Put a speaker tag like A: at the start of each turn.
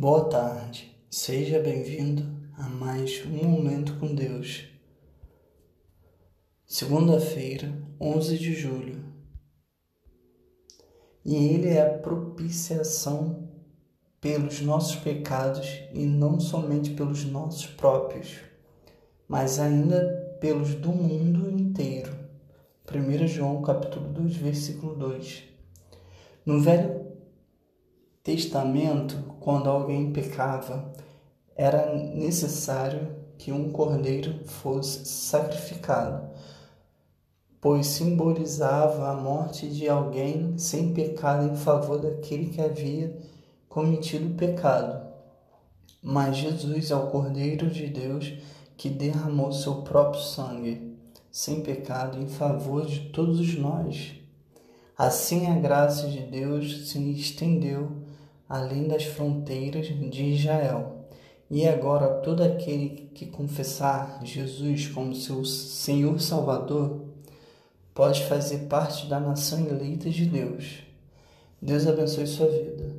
A: Boa tarde, seja bem-vindo a mais um Momento com Deus. Segunda-feira, 11 de julho. E Ele é a propiciação pelos nossos pecados e não somente pelos nossos próprios, mas ainda pelos do mundo inteiro. 1 João capítulo 2, versículo 2. No Velho Testamento, quando alguém pecava, era necessário que um cordeiro fosse sacrificado, pois simbolizava a morte de alguém sem pecado em favor daquele que havia cometido o pecado. Mas Jesus é o Cordeiro de Deus que derramou seu próprio sangue, sem pecado, em favor de todos nós. Assim a graça de Deus se estendeu além das fronteiras de Israel. E agora todo aquele que confessar Jesus como seu Senhor Salvador pode fazer parte da nação eleita de Deus. Deus abençoe sua vida.